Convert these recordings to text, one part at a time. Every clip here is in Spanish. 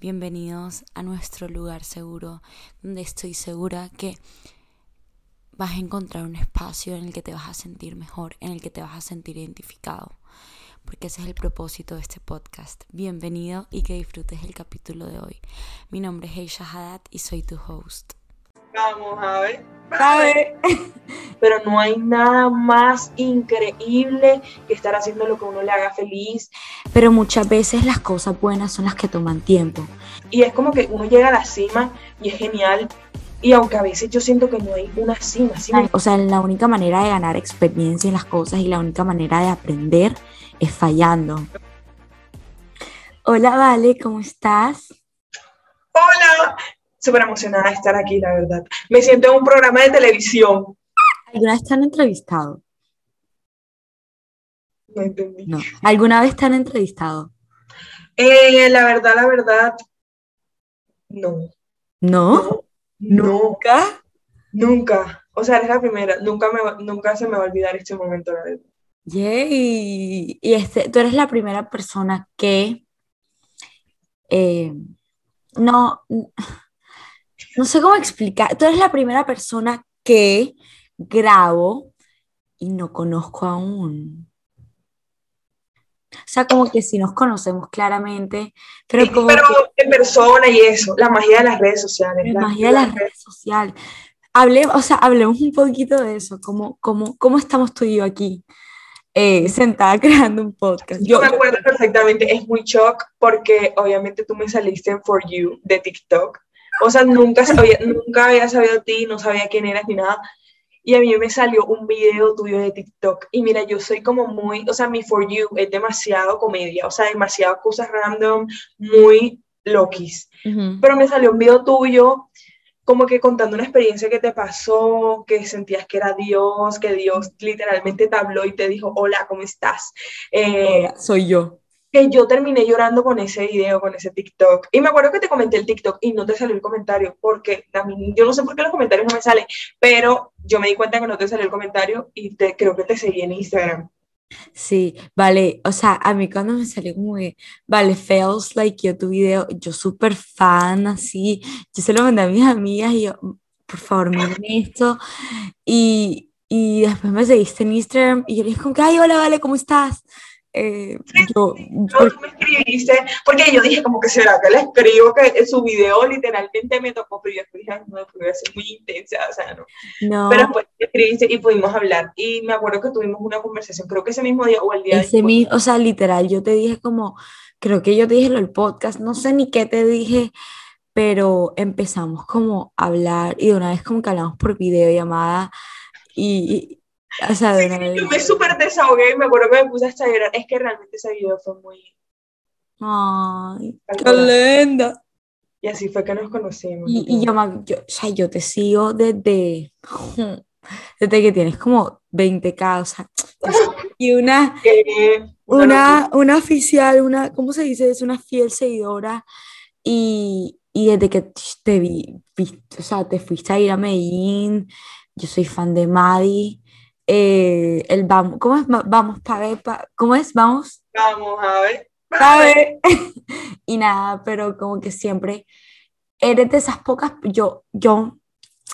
Bienvenidos a nuestro lugar seguro, donde estoy segura que vas a encontrar un espacio en el que te vas a sentir mejor, en el que te vas a sentir identificado, porque ese es el propósito de este podcast. Bienvenido y que disfrutes el capítulo de hoy. Mi nombre es Heisha Haddad y soy tu host. Vamos a ver. A ver. Pero no hay nada más increíble que estar haciendo lo que uno le haga feliz. Pero muchas veces las cosas buenas son las que toman tiempo. Y es como que uno llega a la cima y es genial. Y aunque a veces yo siento que no hay una cima, O sea, la única manera de ganar experiencia en las cosas y la única manera de aprender es fallando. Hola, Vale, ¿cómo estás? Hola, súper emocionada de estar aquí, la verdad. Me siento en un programa de televisión. ¿Alguna vez te han entrevistado? No entendí. No. ¿Alguna vez te han entrevistado? Eh, la verdad, la verdad, no. ¿No? ¿Nunca? Nunca. O sea, es la primera. Nunca, me, nunca se me va a olvidar este momento, la verdad. Yay. Y este, tú eres la primera persona que eh, no, no sé cómo explicar. Tú eres la primera persona que grabo y no conozco aún. O sea, como que sí nos conocemos claramente, pero, en persona y eso, la magia de las redes sociales. La, magia de las redes sociales. Hable, o sea, hablemos un poquito de eso, cómo, cómo, cómo estamos tú y yo aquí, eh, sentada creando un podcast. Yo, me acuerdo perfectamente, es muy shock porque obviamente tú me saliste en For You de TikTok o sea, nunca, sabía, nunca había sabido ti, no sabía quién eras ni nada. Y a mí me salió un video tuyo de TikTok. Y mira, yo soy como muy, o sea, mi For You es demasiado comedia, o sea, demasiado cosas random, muy loquis. Pero me salió un video tuyo como que contando una experiencia que te pasó, que sentías que era Dios, que Dios literalmente te habló y te dijo, hola, ¿cómo estás? Eh, soy yo que yo terminé llorando con ese video, con ese TikTok. Y me acuerdo que te comenté el TikTok y no te salió el comentario, porque mí, yo no sé por qué los comentarios no me salen, pero yo me di cuenta que no te salió el comentario y te, creo que te seguí en Instagram. Sí, vale, o sea, a mí cuando me salió como que, vale, feels like yo tu video, yo súper fan, así, yo se lo mandé a mis amigas y yo, por favor, miren esto, y, y después me seguiste en Instagram y yo le dije como que, ay, hola, vale, ¿cómo estás? Eh, yo, yo, me escribiste, porque yo dije como que será que le escribo que su video literalmente me tocó, pero yo dije, no, ser muy intensa, o sea, no. no. Pero después escribiste y pudimos hablar, y me acuerdo que tuvimos una conversación, creo que ese mismo día o el día Ese mismo, o sea, literal, yo te dije como, creo que yo te dije lo del podcast, no sé ni qué te dije, pero empezamos como a hablar, y de una vez como que hablamos por videollamada, y, o sea, yo me súper desahogué y me acuerdo que me puse hasta llorar. Es que realmente ese video fue muy... Ay, qué linda. Y así fue que nos conocimos. Y, yo, yo, o sea, yo te sigo desde, desde que tienes como 20k, o sea, y una, una, una oficial, una, ¿cómo se dice? Es una fiel seguidora. Y, y desde que te vi, o sea, te fuiste a ir a Medellín, yo soy fan de Maddie eh, el vamos, ¿cómo es? Vamos, ver ¿cómo es? Vamos. Vamos a ver. A ver. y nada, pero como que siempre eres de esas pocas, yo, yo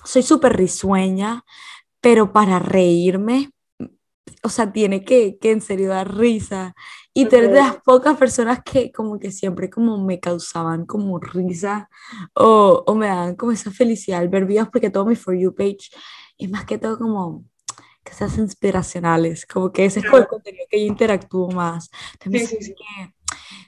soy súper risueña, pero para reírme, o sea, tiene que, que en serio dar risa. Y tú eres de las pocas personas que como que siempre como me causaban como risa o, o me daban como esa felicidad al ver videos porque todo mi For You page es más que todo como que seas inspiracionales, como que ese es el contenido que yo interactúo más. sí, sí, sí.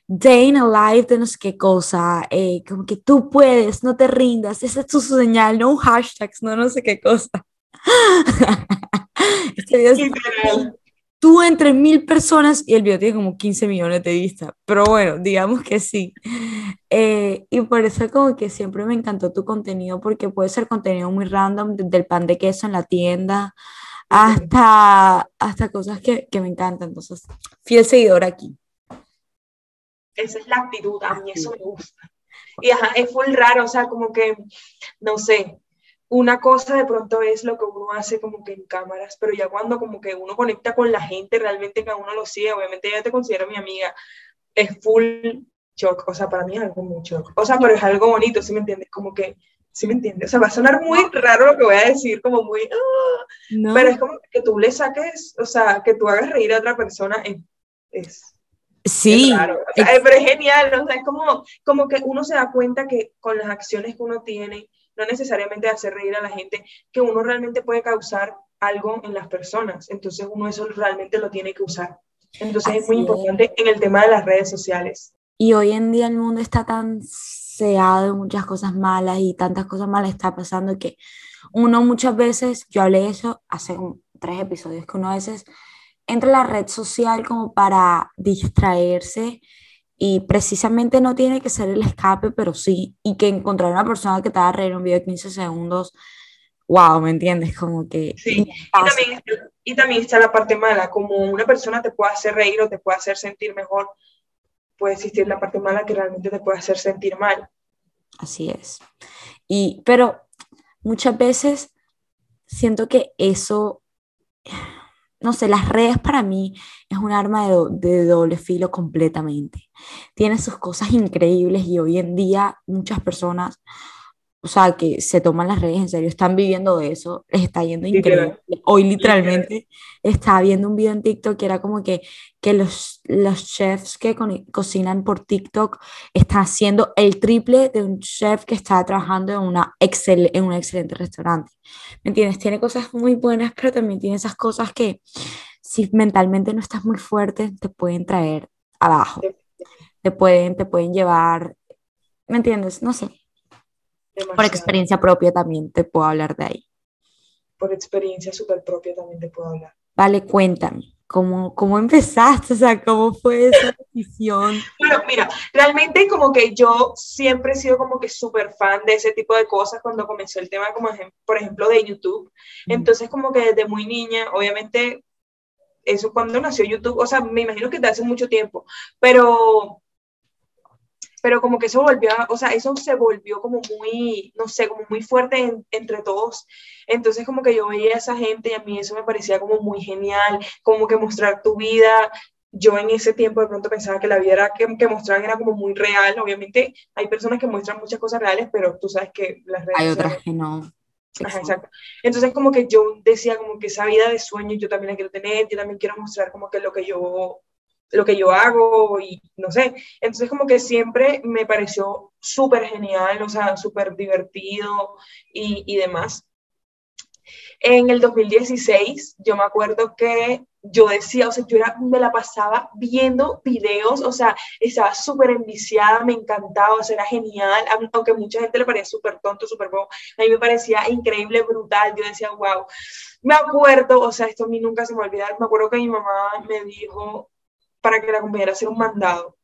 Day in a life de no sé qué cosa, eh, como que tú puedes, no te rindas, esa es tu señal, no hashtags, no no sé qué cosa. este video es tú entre mil personas y el video tiene como 15 millones de vistas. Pero bueno, digamos que sí. Eh, y por eso como que siempre me encantó tu contenido porque puede ser contenido muy random, desde el pan de queso en la tienda hasta, hasta cosas que, que me encantan. Entonces, fiel seguidor aquí. Esa es la actitud, a mí eso me gusta. Y ajá, es full raro, o sea, como que, no sé, una cosa de pronto es lo que uno hace como que en cámaras, pero ya cuando como que uno conecta con la gente, realmente cada uno lo sigue, obviamente ya te considero mi amiga, es full shock, o sea, para mí es algo muy shock, o sea, pero es algo bonito, ¿sí me entiendes? Como que, ¿sí me entiendes? O sea, va a sonar muy raro lo que voy a decir, como muy, ah", pero es como que tú le saques, o sea, que tú hagas reír a otra persona, es, es Sí. pero es genial, o sea, es como, como que uno se da cuenta que con las acciones que uno tiene, no necesariamente hacer reír a la gente, que uno realmente puede causar algo en las personas. Entonces uno eso realmente lo tiene que usar. Entonces es muy importante en el tema de las redes sociales. Y hoy en día el mundo está tan seado de muchas cosas malas y tantas cosas malas está pasando que uno muchas veces, yo hablé de eso hace tres episodios, que uno a veces entra a la red social como para distraerse y precisamente no tiene que ser el escape, pero sí, y que encontrar una persona que te haga reír un video de 15 segundos, wow, ¿me entiendes? Como que... Sí, y también, y también está la parte mala, como una persona te puede hacer reír o te puede hacer sentir mejor, puede existir la parte mala que realmente te puede hacer sentir mal. Así es. Y, pero muchas veces siento que eso no sé, las redes para mí es un arma de, de, doble filo completamente. Tiene sus cosas increíbles y hoy en día muchas personas o sea, que se toman las redes en serio, están viviendo de eso, les está yendo increíble. Hoy literalmente estaba viendo un video en TikTok que era como que, que los, los chefs que cocinan por TikTok están haciendo el triple de un chef que está trabajando en, una excel en un excelente restaurante. ¿Me entiendes? Tiene cosas muy buenas, pero también tiene esas cosas que si mentalmente no estás muy fuerte, te pueden traer abajo. Te pueden, te pueden llevar, ¿me entiendes? No sé. Por experiencia propia también te puedo hablar de ahí. Por experiencia súper propia también te puedo hablar. Vale, cuéntame, ¿cómo, ¿cómo empezaste? O sea, ¿cómo fue esa decisión? Bueno, mira, realmente como que yo siempre he sido como que súper fan de ese tipo de cosas cuando comenzó el tema, como por ejemplo, de YouTube. Entonces, como que desde muy niña, obviamente, eso cuando nació YouTube, o sea, me imagino que desde hace mucho tiempo, pero pero como que eso volvió, o sea, eso se volvió como muy, no sé, como muy fuerte entre todos. Entonces como que yo veía a esa gente y a mí eso me parecía como muy genial, como que mostrar tu vida. Yo en ese tiempo de pronto pensaba que la vida que, que mostraban era como muy real. Obviamente hay personas que muestran muchas cosas reales, pero tú sabes que las redes Hay otras que no. Ajá, exacto. Entonces como que yo decía como que esa vida de sueño yo también la quiero tener, yo también quiero mostrar como que lo que yo lo que yo hago y no sé. Entonces como que siempre me pareció súper genial, o sea, súper divertido y, y demás. En el 2016, yo me acuerdo que yo decía, o sea, yo era, me la pasaba viendo videos, o sea, estaba súper enviciada, me encantaba, o sea, era genial, aunque a mucha gente le parecía súper tonto, súper bobo, a mí me parecía increíble, brutal, yo decía, wow, me acuerdo, o sea, esto a mí nunca se me va a olvidar, me acuerdo que mi mamá me dijo, para que la acompañara a hacer un mandado.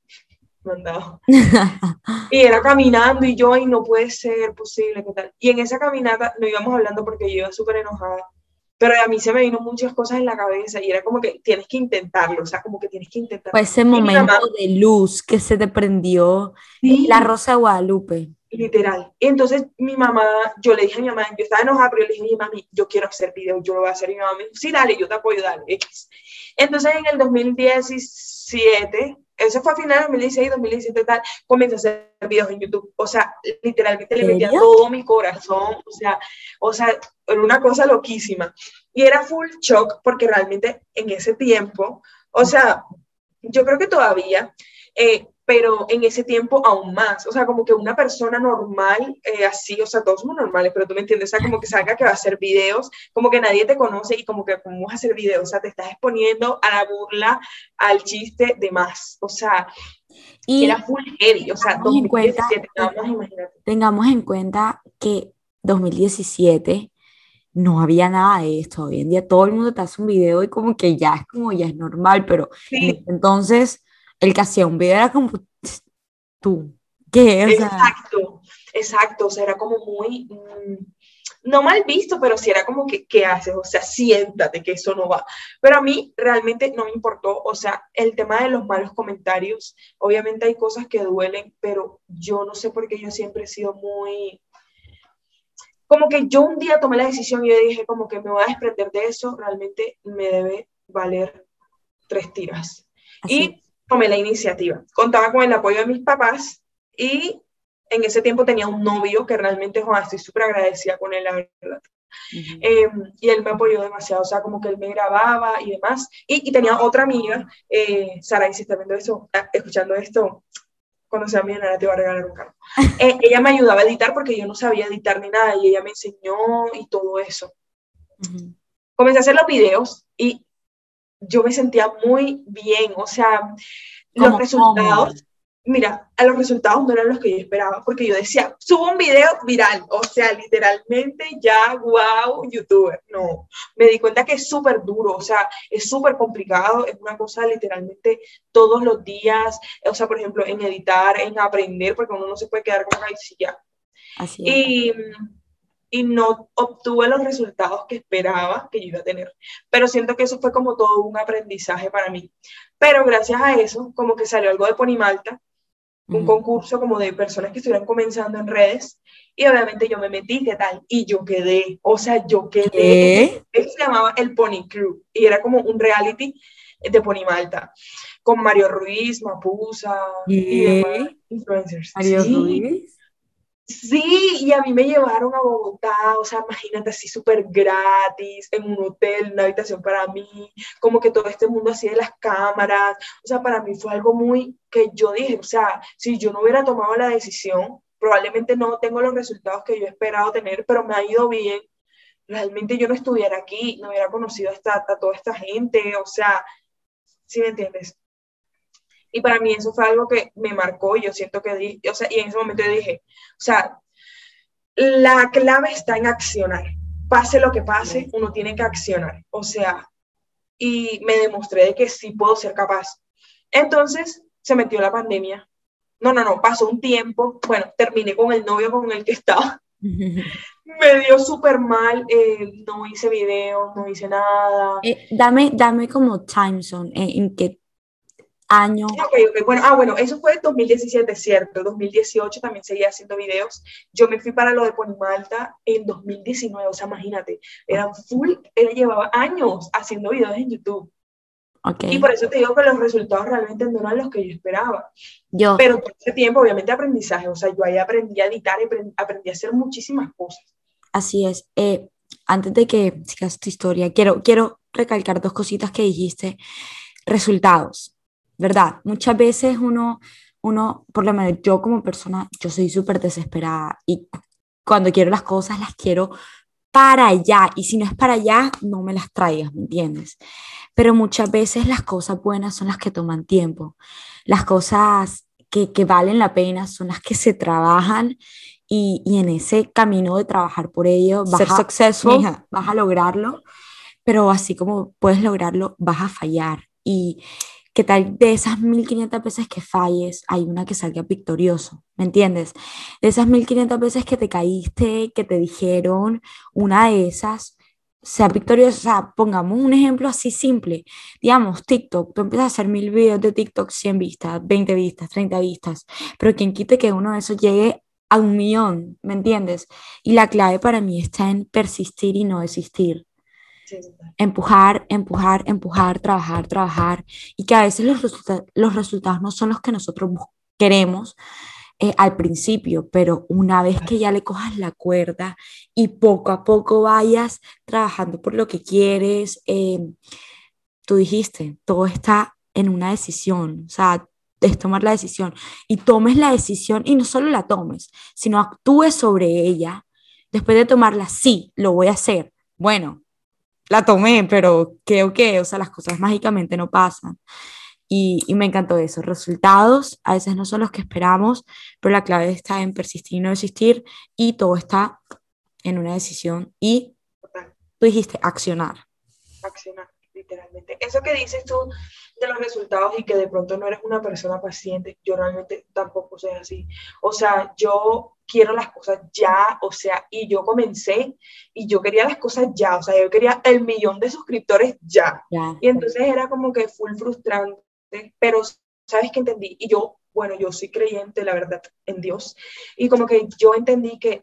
Mandado. y era caminando y yo, y no puede ser posible, ¿qué tal? Y en esa caminata no íbamos hablando porque yo iba súper enojada, pero a mí se me vino muchas cosas en la cabeza y era como que tienes que intentarlo, o sea, como que tienes que intentarlo. Fue ese momento de luz que se te prendió la rosa de Guadalupe. Literal. Y entonces mi mamá, yo le dije a mi mamá, yo estaba enojada, pero yo le dije, mami, yo quiero hacer video, yo lo voy a hacer. Y mi mamá me dijo, sí, dale, yo te apoyo, dale. Entonces en el 2017, eso fue a finales de 2016, 2017 tal, comencé a hacer videos en YouTube. O sea, literalmente le metía todo mi corazón, o sea, o sea, era una cosa loquísima. Y era full shock porque realmente en ese tiempo, o sea, yo creo que todavía, eh, pero en ese tiempo aún más, o sea, como que una persona normal, eh, así, o sea, todos somos normales, pero tú me entiendes, o sea, como que salga que va a hacer videos, como que nadie te conoce y como que cómo vas a hacer videos, o sea, te estás exponiendo a la burla, al chiste de más, o sea, y era full heavy, o sea, 2017, tengamos en cuenta que 2017 no había nada de esto. Hoy en día todo el mundo te hace un video y como que ya es como ya es normal, pero entonces el que hacía un video era como tú. ¿Qué? exacto, exacto. O sea, era como muy, mm, no mal visto, pero sí era como que, ¿qué haces? O sea, siéntate que eso no va. Pero a mí realmente no me importó. O sea, el tema de los malos comentarios, obviamente hay cosas que duelen, pero yo no sé por qué yo siempre he sido muy como que yo un día tomé la decisión y yo dije como que me voy a desprender de eso, realmente me debe valer tres tiras. Y tomé la iniciativa. Contaba con el apoyo de mis papás y en ese tiempo tenía un novio que realmente, Juan, estoy súper agradecida con él, la verdad. Em, y él me apoyó demasiado, o sea, como que él me grababa y demás. Y, tenía otra amiga, eh, Sara, y si está viendo eso, ah, escuchando esto, cuando sea millonaria te va a regalar un carro. Eh, ella me ayudaba a editar porque yo no sabía editar ni nada y ella me enseñó y todo eso. Comencé a hacer los videos y yo me sentía muy bien, o sea, los resultados mira, a los resultados no eran los que yo esperaba, porque yo decía, subo un video viral, o sea, literalmente ya, wow, youtuber. No, me di cuenta que es súper duro, o sea, es súper complicado, es una cosa literalmente todos los días, o sea, por ejemplo, en editar, en aprender, porque uno no se puede quedar con una ya. Así es. Y, y no obtuve los resultados que esperaba que yo iba a tener. Pero siento que eso fue como todo un aprendizaje para mí. Pero gracias a eso, como que salió algo de Ponimalta, un concurso como de personas que estuvieran comenzando en redes y obviamente yo me metí, ¿qué tal? Y yo quedé, o sea, yo quedé. Eso se llamaba el Pony Crew y era como un reality de Pony Malta con Mario Ruiz, Mapusa y demás influencers. Mario Ruiz. Sí, y a mí me llevaron a Bogotá, o sea, imagínate así súper gratis, en un hotel, una habitación para mí, como que todo este mundo así de las cámaras, o sea, para mí fue algo muy que yo dije, o sea, si yo no hubiera tomado la decisión, probablemente no tengo los resultados que yo he esperado tener, pero me ha ido bien. Realmente yo no estuviera aquí, no hubiera conocido a, esta, toda esta gente, o sea, ¿sí me entiendes? Y para mí eso fue algo que me marcó, yo siento que, o sea, y en ese momento yo dije, o sea, la clave está en accionar. Pase lo que pase, uno tiene que accionar. O sea, y me demostré de que sí puedo ser capaz. Entonces se metió la pandemia. No, no, no, pasó un tiempo. Bueno, terminé con el novio con el que estaba. me dio súper mal, eh, no hice videos, no hice nada. Eh, dame, dame como time zone, eh, en que año. Bueno, ah, bueno, eso fue en 2017, cierto. 2018 también seguía haciendo videos. Yo me fui para lo de Ponimalta en 2019, o sea, imagínate, eran full, él llevaba años haciendo videos en YouTube. Okay. Y por eso te digo que los resultados realmente no eran los que yo esperaba. Yo. Pero todo ese tiempo, obviamente, aprendizaje. O sea, yo ahí aprendí a editar, aprendí a hacer muchísimas cosas. Así es. Eh, antes de que sigas tu historia, quiero, quiero recalcar dos cositas que dijiste. Resultados. ¿Verdad? Muchas veces uno, uno, por lo menos yo como persona, yo soy súper desesperada y cuando quiero las cosas las quiero para allá y si no es para allá, no me las traigas, ¿me entiendes? Pero muchas veces las cosas buenas son las que toman tiempo, las cosas que, que valen la pena son las que se trabajan y, y en ese camino de trabajar por ello, vas ser successful, vas a lograrlo, pero así como puedes lograrlo, vas a fallar y ¿Qué tal de esas 1500 veces que falles, hay una que salga victorioso? ¿Me entiendes? De esas 1500 veces que te caíste, que te dijeron, una de esas sea victoriosa. O sea, pongamos un ejemplo así simple. Digamos, TikTok, tú empiezas a hacer mil videos de TikTok, 100 vistas, 20 vistas, 30 vistas, pero quien quite que uno de esos llegue a un millón, ¿me entiendes? Y la clave para mí está en persistir y no desistir. Empujar, empujar, empujar, trabajar, trabajar. Y que a veces los, los resultados no son los que nosotros queremos eh, al principio, pero una vez que ya le cojas la cuerda y poco a poco vayas trabajando por lo que quieres, em, tú dijiste, todo está en una decisión, o sea, es tomar la decisión y tomes la decisión y no solo la tomes, sino actúes sobre ella. Después de tomarla, sí, lo voy a hacer. Bueno, la tomé, pero ¿qué o qué? O sea, las cosas mágicamente no pasan. Y, y, me encantó eso. Resultados a veces no son los que esperamos, pero la clave está en persistir y no desistir y todo está en una decisión y tú dijiste accionar. Accionar, literalmente. Eso que dices tú de los resultados y que de pronto no eres una persona paciente, yo realmente tampoco soy así. O sea, yo quiero las cosas ya, o sea, y yo comencé y yo quería las cosas ya, o sea, yo quería el millón de suscriptores ya. Y entonces era como que full frustrante, pero ¿sabes qué entendí? Y yo, bueno, yo soy creyente, la verdad, en Dios. Y como que yo entendí que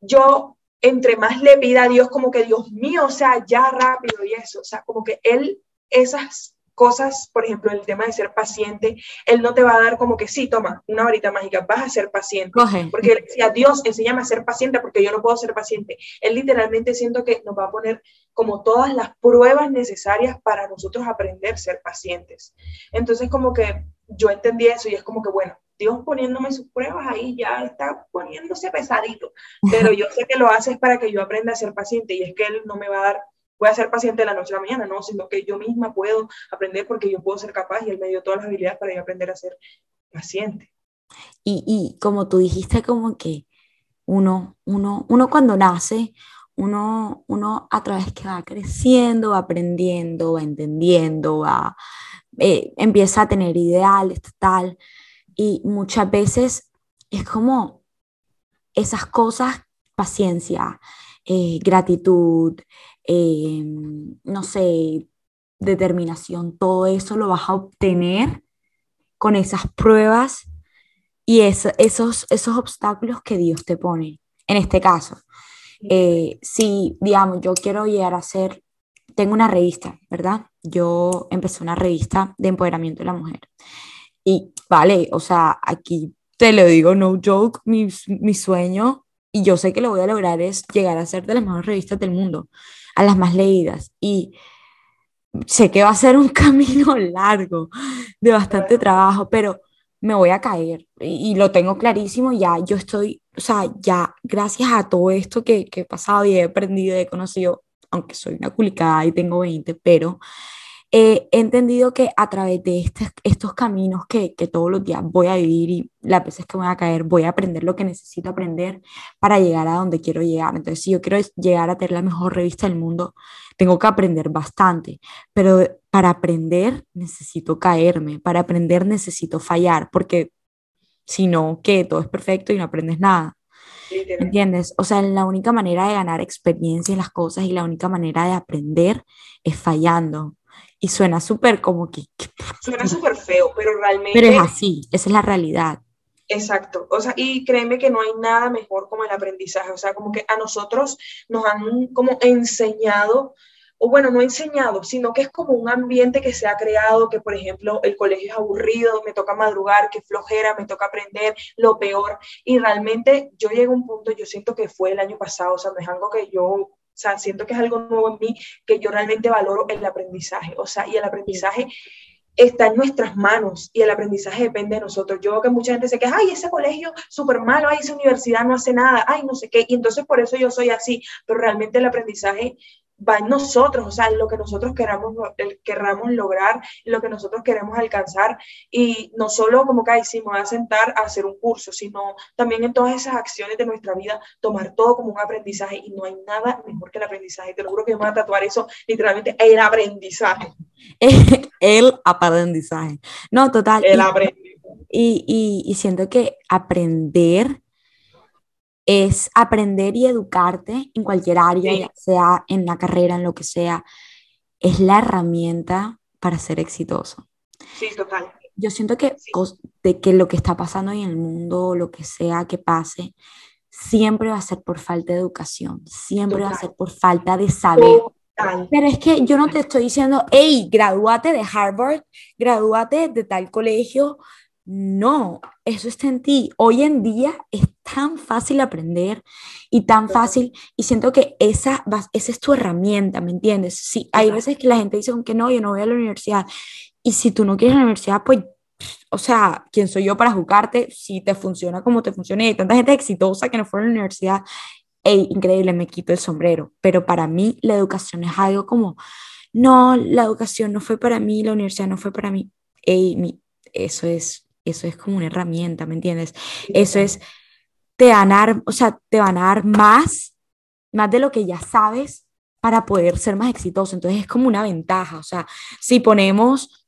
yo, entre más le pida a Dios, como que Dios mío, o sea, ya rápido y eso, o sea, como que Él, esas cosas, por ejemplo, el tema de ser paciente, Él no te va a dar como que sí, toma, una varita mágica, vas a ser paciente. Porque Él decía, Dios, enséñame a ser paciente porque yo no puedo ser paciente. Él literalmente siento que nos va a poner como todas las pruebas necesarias para nosotros aprender a ser pacientes. Entonces, como que yo entendí eso y es como que, bueno, Dios poniéndome sus pruebas ahí ya está poniéndose pesadito, pero yo sé que lo hace para que yo aprenda a ser paciente y es que Él no me va a dar voy a ser paciente de la noche a la mañana, no, sino que yo misma puedo aprender porque yo puedo ser capaz y él me dio todas las habilidades para yo aprender a ser paciente. Y, y como tú dijiste, como que uno, uno, uno cuando nace, uno, uno a través que va creciendo, va aprendiendo, va entendiendo, va, eh, empieza a tener ideales, tal, y muchas veces es como esas cosas, paciencia, eh, gratitud, eh, no sé, determinación, todo eso lo vas a obtener con esas pruebas y esos, esos obstáculos que Dios te pone. En este caso, eh, si, digamos, yo quiero llegar a ser, tengo una revista, ¿verdad? Yo empecé una revista de empoderamiento de la mujer. Y vale, o sea, aquí te lo digo, no joke, mi, mi sueño, y yo sé que lo voy a lograr, es llegar a ser de las mejores revistas del mundo a las más leídas. Y sé que va a ser un camino largo, de bastante trabajo, pero me voy a caer y, lo tengo clarísimo, ya yo estoy, o sea, ya gracias a todo esto que, que he pasado y he aprendido y he conocido, aunque soy una culicada y tengo 20, pero he entendido que a través de este, estos caminos que, que, todos los días voy a vivir y las veces que voy a caer, voy a aprender lo que necesito aprender para llegar a donde quiero llegar. Entonces, si yo quiero llegar a tener la mejor revista del mundo, tengo que aprender bastante, pero para aprender necesito caerme, para aprender necesito fallar, porque si no, que todo es perfecto y no aprendes nada. ¿Entiendes? O sea, la única manera de ganar experiencia en las cosas y la única manera de aprender es fallando y suena súper como que... Suena súper feo, pero realmente... Pero es así, esa es la realidad. Exacto, o sea, y créeme que no hay nada mejor como el aprendizaje, o sea, como que a nosotros nos han como enseñado, o bueno, no enseñado, sino que es como un ambiente que se ha creado, que por ejemplo el colegio es aburrido, me toca madrugar, que flojera, me toca aprender lo peor, y realmente yo llego a un punto, yo siento que fue el año pasado, o sea, no es algo que yo sea, siento que es algo nuevo en mí que yo realmente valoro el aprendizaje. O sea, y el aprendizaje está en nuestras manos y el aprendizaje depende de nosotros. Yo veo que mucha gente se queja, ay, ese colegio súper malo, ay, esa universidad no hace nada, ay, no sé qué. Y entonces por eso yo soy así. Pero realmente el aprendizaje va en nosotros, o sea, en lo que nosotros queramos, querramos lograr, lo que nosotros queremos alcanzar, y no solo como que, ay, sí, me voy a sentar a hacer un curso, sino también en todas esas acciones de nuestra vida, tomar todo como un aprendizaje, y no hay nada mejor que el aprendizaje, te lo juro que me voy a tatuar eso, literalmente, el aprendizaje. el aprendizaje. No, total. El aprendizaje. Y, y, y siento que aprender es aprender y educarte en cualquier área, ya sea en la carrera, en lo que sea, es la herramienta para ser exitoso. Sí, total. Yo siento que, de que lo que está pasando en el mundo, lo que sea que pase, siempre va a ser por falta de educación, siempre va a ser por falta de saber. Pero es que yo no te estoy diciendo, hey, gradúate de Harvard, gradúate de tal colegio, no, eso está en ti. Hoy en día es tan fácil aprender y tan fácil y siento que esa, esa es tu herramienta, ¿me entiendes? Sí, hay veces que la gente dice, aunque no, yo no voy a la universidad. Y si tú no quieres la universidad, pues, o sea, ¿quién soy yo para juzgarte? Si te funciona como te funciona y hay tanta gente exitosa que no fue a la universidad, hey, increíble, me quito el sombrero. Pero para mí la educación es algo como, no, la educación no fue para mí, la universidad no fue para mí. Hey, eso es eso es como una herramienta, ¿me entiendes? Eso es, te van a dar, o sea, te van a dar más, más de lo que ya sabes, para poder ser más exitoso. Entonces es como una ventaja. O sea, si ponemos,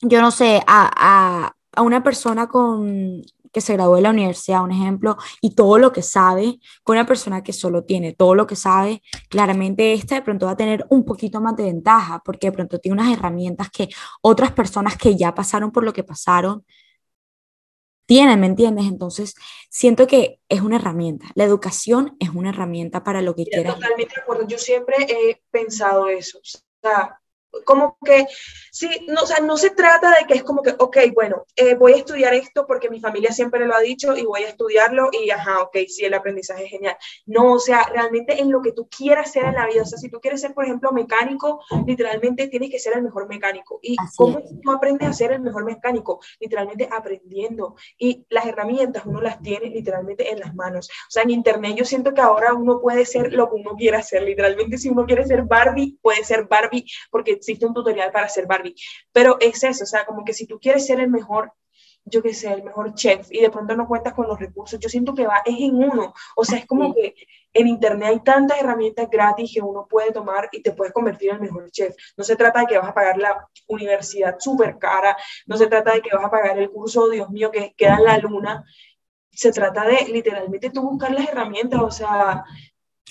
yo no sé, a, a una persona con que se graduó de la universidad, un ejemplo, y todo lo que sabe, con una persona que solo tiene todo lo que sabe, claramente esta de pronto va a tener un poquito más de ventaja, porque de pronto tiene unas herramientas que otras personas que ya pasaron por lo que pasaron tienen, ¿me entiendes? Entonces, siento que es una herramienta. La educación es una herramienta para lo que quieras. Totalmente de acuerdo. Yo siempre he pensado eso. O sea, como que, sí, no, o sea, no se trata de que es como que, ok, bueno, eh, voy a estudiar esto porque mi familia siempre lo ha dicho y voy a estudiarlo y, ajá, ok, sí, el aprendizaje es genial. No, o sea, realmente en lo que tú quieras ser en la vida, o sea, si tú quieres ser, por ejemplo, mecánico, literalmente tienes que ser el mejor mecánico. ¿Y cómo tú aprendes a ser el mejor mecánico? Literalmente aprendiendo. Y las herramientas uno las tiene literalmente en las manos. O sea, en Internet yo siento que ahora uno puede ser lo que uno quiera hacer. Literalmente, si uno quiere ser Barbie, puede ser Barbie porque existe un tutorial para hacer Barbie, pero es eso, o sea, como que si tú quieres ser el mejor, yo que sé, el mejor chef y de pronto no cuentas con los recursos, yo siento que va, es en uno, o sea, es como que en internet hay tantas herramientas gratis que uno puede tomar y te puedes convertir en el mejor chef. No se trata de que vas a pagar la universidad súper cara, no se trata de que vas a pagar el curso, Dios mío, que queda en la luna, se trata de literalmente tú buscar las herramientas, o sea,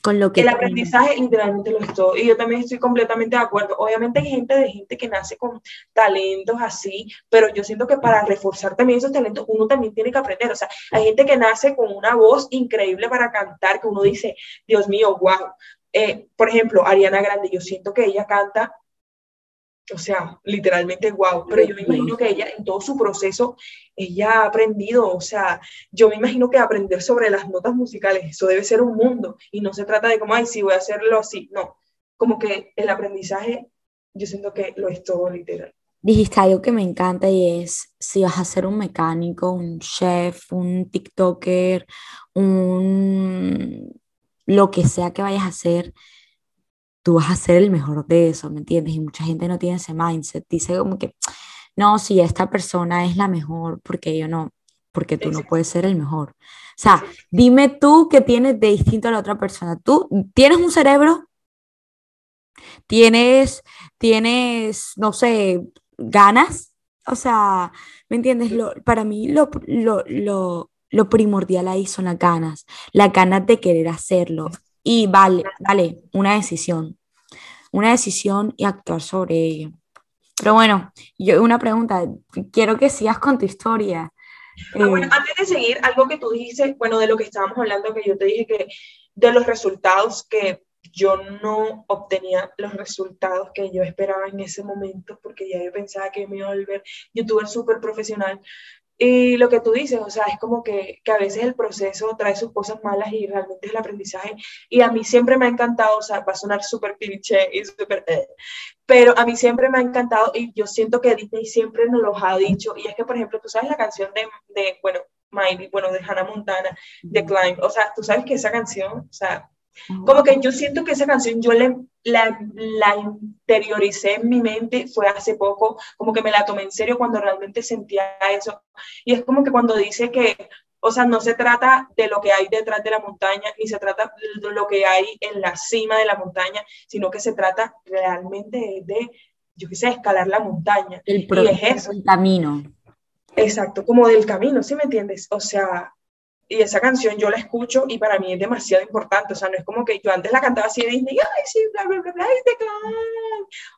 con lo que... El aprendizaje literalmente lo es todo. Y yo también estoy completamente de acuerdo. Obviamente hay gente de gente que nace con talentos así, pero yo siento que para reforzar también esos talentos uno también tiene que aprender. O sea, hay gente que nace con una voz increíble para cantar, que uno dice, Dios mío, wow. Eh, por ejemplo, Ariana Grande, yo siento que ella canta o sea, literalmente wow, pero yo me imagino que ella en todo su proceso, ella ha aprendido, o sea, yo me imagino que aprender sobre las notas musicales, eso debe ser un mundo y no se trata de como, ay, sí, voy a hacerlo así, no, como que el aprendizaje, yo siento que lo es todo literal. Dijiste algo que me encanta y es, si vas a ser un mecánico, un chef, un TikToker, un lo que sea que vayas a hacer, tú vas a ser el mejor de eso, ¿me entiendes? Y mucha gente no tiene ese mindset, dice como que, no, si esta persona es la mejor, porque yo no, porque tú no puedes ser el mejor. O sea, dime tú qué tienes de distinto a la otra persona. Tú tienes un cerebro, tienes, tienes, no sé, ganas. O sea, ¿me entiendes? Lo, para mí lo, lo, lo, lo primordial ahí son las ganas, las ganas de querer hacerlo, y vale, vale, una decisión, una decisión y actuar sobre ello. Pero bueno, yo una pregunta, quiero que sigas con tu historia. Ah, bueno, eh, antes de seguir, algo que tú dijiste, bueno, de lo que estábamos hablando, que yo te dije que de los resultados que yo no obtenía los resultados que yo esperaba en ese momento, porque ya yo pensaba que me iba a volver youtuber súper profesional, y lo que tú dices, o sea, es como que, que, a veces el proceso trae sus cosas malas y realmente es el aprendizaje. Y a mí siempre me ha encantado, o sea, va a sonar súper cliché y súper... Eh, pero a mí siempre me ha encantado y yo siento que Disney siempre nos lo ha dicho. Y es que, por ejemplo, tú sabes la canción de, de bueno, Miley, bueno, de Hannah Montana, de Climb. O sea, tú sabes que esa canción, o sea, como que yo siento que esa canción yo le, la, la, interioricé en mi mente, fue hace poco, como que me la tomé en serio cuando realmente sentía eso. Y es como que cuando dice que, o sea, no se trata de lo que hay detrás de la montaña, ni se trata de lo que hay en la cima de la montaña, sino que se trata realmente de, yo qué sé, escalar la montaña. El, y es eso. el camino. Exacto, como del camino, ¿sí me entiendes? O sea, y esa canción yo la escucho y para mí es demasiado importante, o sea, no es como que yo antes la cantaba así de Disney, ay, sí, bla, bla, bla, bla, y te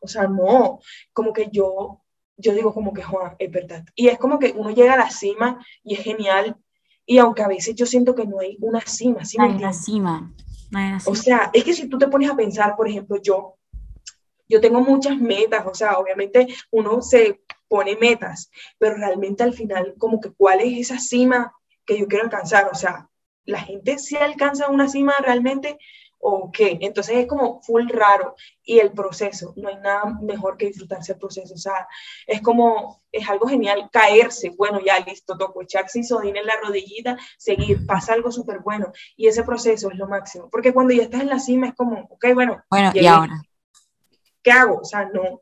O sea, no, como que yo, yo digo como que, Juan, es verdad. Y es como que uno llega a la cima y es genial, y aunque a veces yo siento que no hay una cima, ¿sí no hay una cima. No hay una cima. O sea, es que si tú te pones a pensar, por ejemplo, yo, yo tengo muchas metas, o sea, obviamente uno se pone metas, pero realmente al final, como que cuál es esa cima que yo quiero alcanzar. O sea, la gente sí alcanza una cima realmente o qué. Entonces es como full raro. Y el proceso, no hay nada mejor que disfrutarse el proceso. O sea, es como, es algo genial caerse. Bueno, ya listo, toco echarse isodina en la rodillita, seguir, pasa algo súper bueno. Y ese proceso es lo máximo. Porque cuando ya estás en la cima es como, ok, bueno. Bueno, ¿y ahora? ¿Qué hago? O sea, no.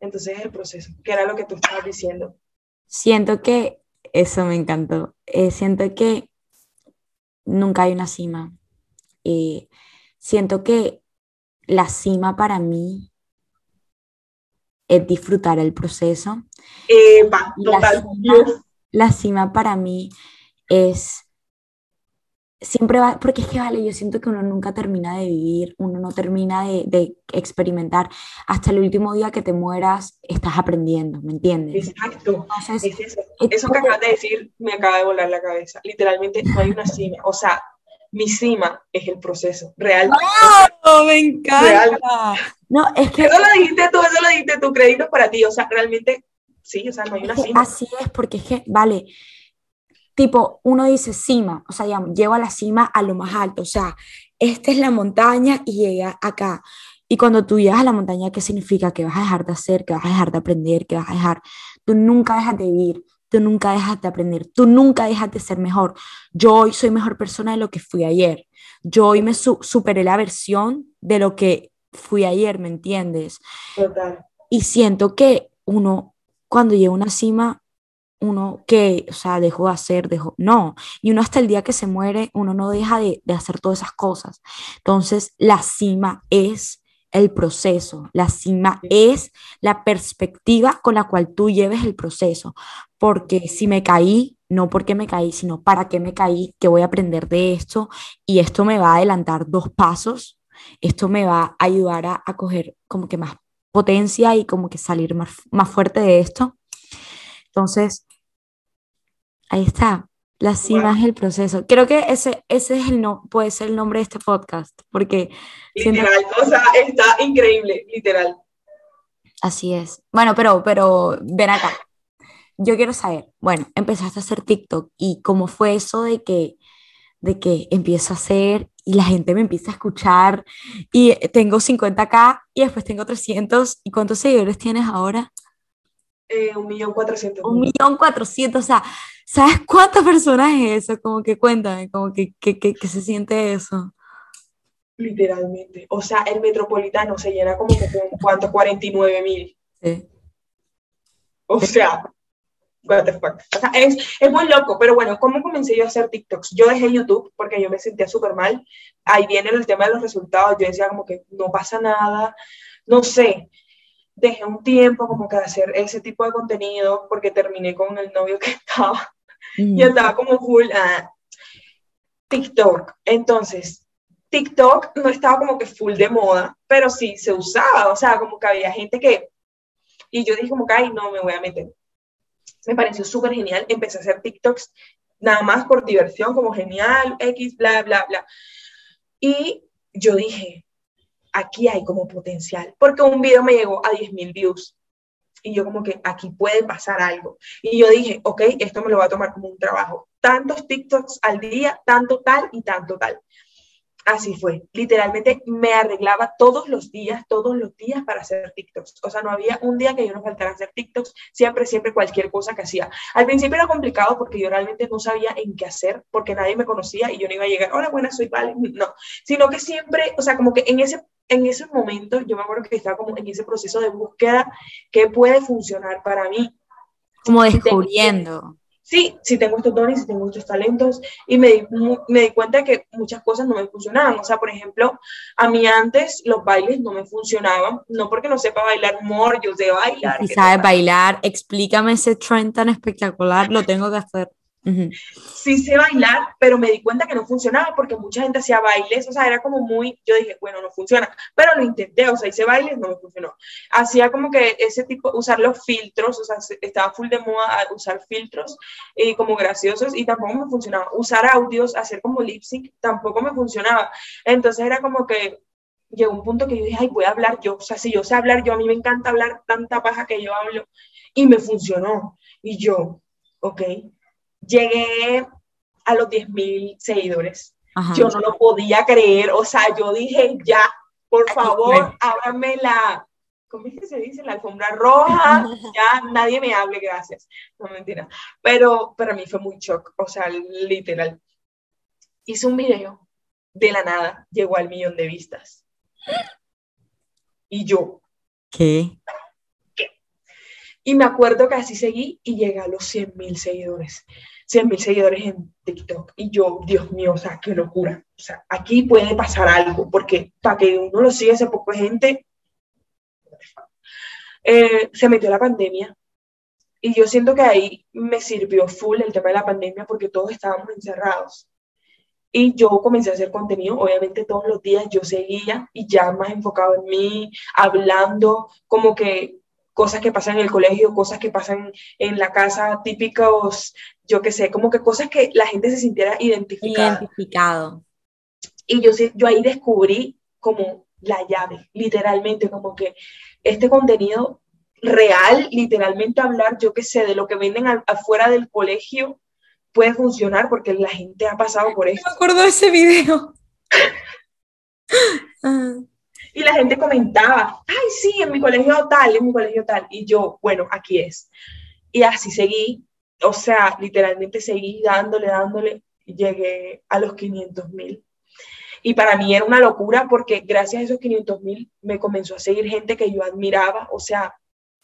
Entonces es el proceso, que era lo que tú estabas diciendo. Siento que eso me encantó. Eh, siento que nunca hay una cima. y siento que la cima para mí es disfrutar el proceso. la cima para mí es siempre va, porque es que vale, yo siento que uno nunca termina de vivir, uno no termina de, experimentar. Hasta el último día que te mueras, estás aprendiendo, ¿me entiendes? Exacto. eso. que acabas de decir me acaba de volar la cabeza. Literalmente no hay una cima. O sea, mi cima es el proceso real. ¡Oh, me encanta! No, es que... Eso lo dijiste tú, eso lo dijiste tú, crédito para ti. O sea, realmente, sí, o sea, no hay una cima. Así es, porque es que, vale, tipo, uno dice cima, o sea, ya, llego a la cima a lo más alto, o sea, esta es la montaña y llega acá. Y cuando tú llegas a la montaña, ¿qué significa? Que vas a dejar de hacer, que vas a dejar de aprender, que vas a dejar, tú nunca dejas de vivir, tú nunca dejas de aprender, tú nunca dejas de ser mejor. Yo hoy soy mejor persona de lo que fui ayer. Yo hoy me superé la versión de lo que fui ayer, ¿me entiendes? Total. Y siento que uno, cuando llega a una cima, uno que, o sea, dejó de hacer, dejó, no, y uno hasta el día que se muere, uno no deja de, hacer todas esas cosas. Entonces, la cima es el proceso, la cima es la perspectiva con la cual tú lleves el proceso, porque si me caí, no porque me caí, sino para qué me caí, qué voy a aprender de esto, y esto me va a adelantar dos pasos, esto me va a ayudar a, a coger como que más potencia y como que salir más, más fuerte de esto. Entonces, Ahí está. La cima es el proceso. Creo que ese, ese es el no, puede ser el nombre de este podcast, porque... Literal, o sea, está increíble, literal. Así es. Bueno, pero, pero ven acá. Yo quiero saber, bueno, empezaste a hacer TikTok y cómo fue eso de que, de que empiezo a hacer y la gente me empieza a escuchar y tengo 50k y después tengo 300 y ¿cuántos seguidores tienes ahora? Eh, un millón cuatrocientos. Un millón cuatrocientos, o sea, ¿sabes cuántas personas es eso? Como que cuéntame, como que, que, que, se siente eso. Literalmente. O sea, el metropolitano se llena como que con cuánto, 49 mil. Sí. O sea, what the fuck. O sea, es, es, muy loco, pero bueno, ¿cómo comencé yo a hacer TikToks? Yo dejé YouTube porque yo me sentía súper mal. Ahí viene el tema de los resultados. Yo decía como que no pasa nada. No sé, dejé un tiempo como que hacer ese tipo de contenido porque terminé con el novio que estaba y estaba como full a TikTok. Entonces, TikTok no estaba como que full de moda, pero sí se usaba, o sea, como que había gente que... Y yo dije como que, ay, no, me voy a meter. Me pareció súper genial, empecé a hacer TikToks nada más por diversión, como genial, X, bla, bla, bla. Y yo dije, aquí hay como potencial, porque un video me llegó a 10.000 views y yo como que aquí puede pasar algo. Y yo dije, ok, esto me lo voy a tomar como un trabajo. Tantos TikToks al día, tanto tal y tanto tal. Así fue, literalmente me arreglaba todos los días, todos los días para hacer TikToks. O sea, no había un día que yo no faltara hacer TikToks, siempre, siempre cualquier cosa que hacía. Al principio era complicado porque yo realmente no sabía en qué hacer, porque nadie me conocía y yo no iba a llegar, hola, buenas, soy Vale, no, sino que siempre, o sea, como que en ese en ese momento yo me acuerdo que estaba como en ese proceso de búsqueda que puede funcionar para mí. Como descubriendo sí, sí tengo estos dones, sí tengo estos talentos, y me di, me di cuenta que muchas cosas no me funcionaban. O sea, por ejemplo, a mí antes los bailes no me funcionaban, no porque no sepa bailar humor, yo sé bailar. Si sabes bailar, explícame ese trend tan espectacular, lo tengo que hacer. Sí sé bailar, pero me di cuenta que no funcionaba porque mucha gente hacía bailes, o sea, era como muy, yo dije, bueno, no funciona, pero lo intenté, o sea, hice bailes, no me funcionó. Hacía como que ese tipo, usar los filtros, o sea, estaba full de moda usar filtros y como graciosos y tampoco me funcionaba. Usar audios, hacer como lip sync, tampoco me funcionaba. Entonces era como que llegó un punto que yo dije, ay, voy a hablar yo, o sea, si yo sé hablar yo, a mí me encanta hablar tanta paja que yo hablo y me funcionó. Y yo, ok, llegué a los 10.000 seguidores. Yo no lo podía creer, o sea, yo dije, ya, por favor, ábrame la, ¿cómo es que se dice? La alfombra roja, ya nadie me hable, gracias. No, mentira. Pero para mí fue muy shock, o sea, literal. Hice un video, de la nada, llegó al millón de vistas. Y yo. ¿Qué? ¿Qué? Y me acuerdo que así seguí y llegué a los 100.000 seguidores 100 mil seguidores en TikTok. Y yo, Dios mío, o sea, qué locura. O sea, aquí puede pasar algo, porque para que uno lo siga ese poco gente, eh, se metió la pandemia. Y yo siento que ahí me sirvió full el tema de la pandemia porque todos estábamos encerrados. Y yo comencé a hacer contenido, obviamente todos los días yo seguía y ya más enfocado en mí, hablando como que cosas que pasan en el colegio, cosas que pasan en la casa, típicos, yo qué sé, como que cosas que la gente se sintiera identificada. Identificado. Y yo, yo ahí descubrí como la llave, literalmente, como que este contenido real, literalmente hablar, yo qué sé, de lo que venden afuera del colegio, puede funcionar porque la gente ha pasado por esto. Me acuerdo de ese video. Ah. Y la gente comentaba, ay, sí, en mi colegio tal, en mi colegio tal. Y yo, bueno, aquí es. Y así seguí, o sea, literalmente seguí dándole, dándole, y llegué a los 500 mil. Y para mí era una locura porque gracias a esos 500 mil me comenzó a seguir gente que yo admiraba, o sea,